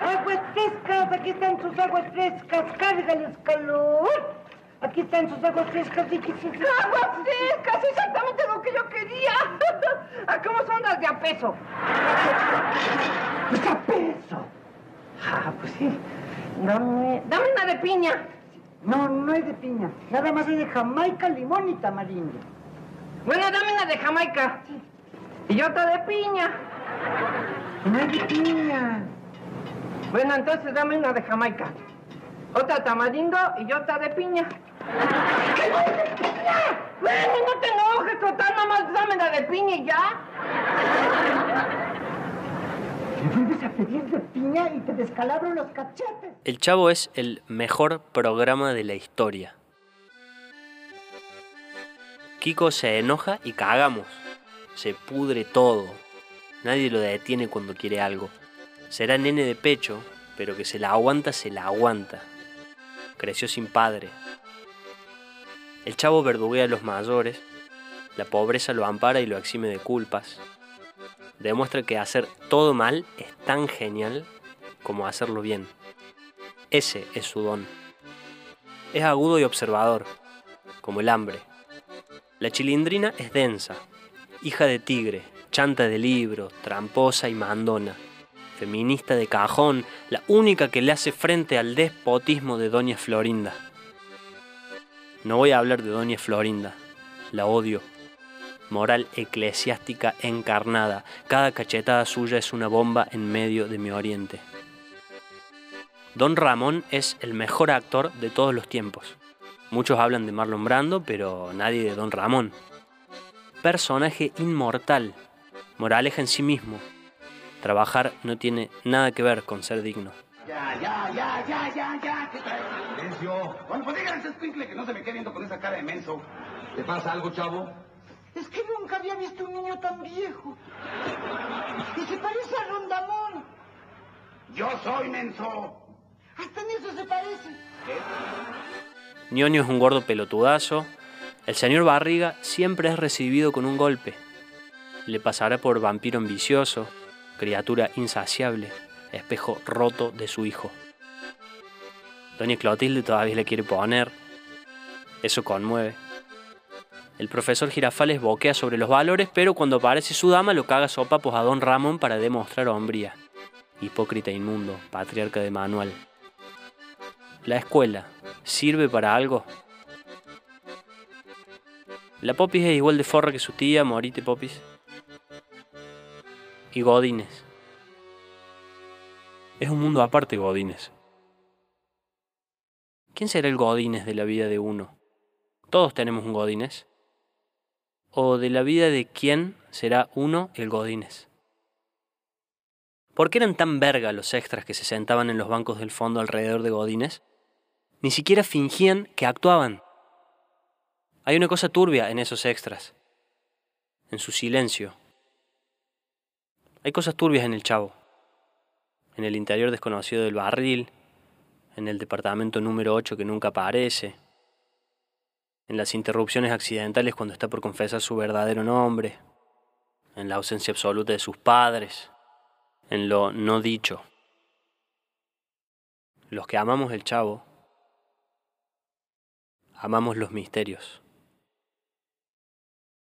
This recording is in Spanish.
Aguas frescas, aquí están sus aguas frescas, cárgales calor. Aquí están sus aguas frescas, Vicky. ¡Aguas frescas! Exactamente lo que yo quería. ¿A cómo son las de a peso? Pues a peso. Ah, pues sí. Dame, dame una de piña. No, no hay de piña. Nada más hay de Jamaica, limón y tamarindo. Bueno, dame una de Jamaica. Y otra de piña. No hay de piña. Bueno, entonces dame una de Jamaica. Otra tamarindo y otra de piña. ¡Qué de piña! Bueno, no te enojes, total, nada más dame la de piña y ya. Me vuelves a pedir de piña y te descalabro los cachetes. El Chavo es el mejor programa de la historia. Kiko se enoja y cagamos. Se pudre todo. Nadie lo detiene cuando quiere algo. Será nene de pecho, pero que se la aguanta, se la aguanta. Creció sin padre. El chavo verduguea a los mayores. La pobreza lo ampara y lo exime de culpas. Demuestra que hacer todo mal es tan genial como hacerlo bien. Ese es su don. Es agudo y observador, como el hambre. La chilindrina es densa, hija de tigre, chanta de libro, tramposa y mandona, feminista de cajón, la única que le hace frente al despotismo de Doña Florinda. No voy a hablar de Doña Florinda, la odio. Moral eclesiástica encarnada, cada cachetada suya es una bomba en medio de mi oriente. Don Ramón es el mejor actor de todos los tiempos. Muchos hablan de Marlon Brando, pero nadie de Don Ramón. Personaje inmortal, moraleja en sí mismo. Trabajar no tiene nada que ver con ser digno. Ya, ya, ya, ya, ya, ya. ¿Qué traes? Silencio. Bueno, pues díganle ese escuincle que no se me quede viendo con esa cara de menso. ¿Te pasa algo, chavo? Es que nunca había visto un niño tan viejo. Y se parece a Rondamón. Yo soy menso. Hasta en eso se parece. Ñoño es un gordo pelotudazo. El señor Barriga siempre es recibido con un golpe. Le pasará por vampiro ambicioso, criatura insaciable, espejo roto de su hijo. Doña Clotilde todavía le quiere poner. Eso conmueve. El profesor Girafales boquea sobre los valores, pero cuando aparece su dama lo caga sopapos a don Ramón para demostrar hombría. Hipócrita inmundo, patriarca de manual. La escuela, ¿sirve para algo? La Popis es igual de forra que su tía, Morite Popis. Y Godines. Es un mundo aparte, Godines. ¿Quién será el Godines de la vida de uno? Todos tenemos un Godines. ¿O de la vida de quién será uno el Godines? ¿Por qué eran tan verga los extras que se sentaban en los bancos del fondo alrededor de Godines? Ni siquiera fingían que actuaban. Hay una cosa turbia en esos extras, en su silencio. Hay cosas turbias en el chavo, en el interior desconocido del barril, en el departamento número 8 que nunca aparece, en las interrupciones accidentales cuando está por confesar su verdadero nombre, en la ausencia absoluta de sus padres, en lo no dicho. Los que amamos el chavo, amamos los misterios.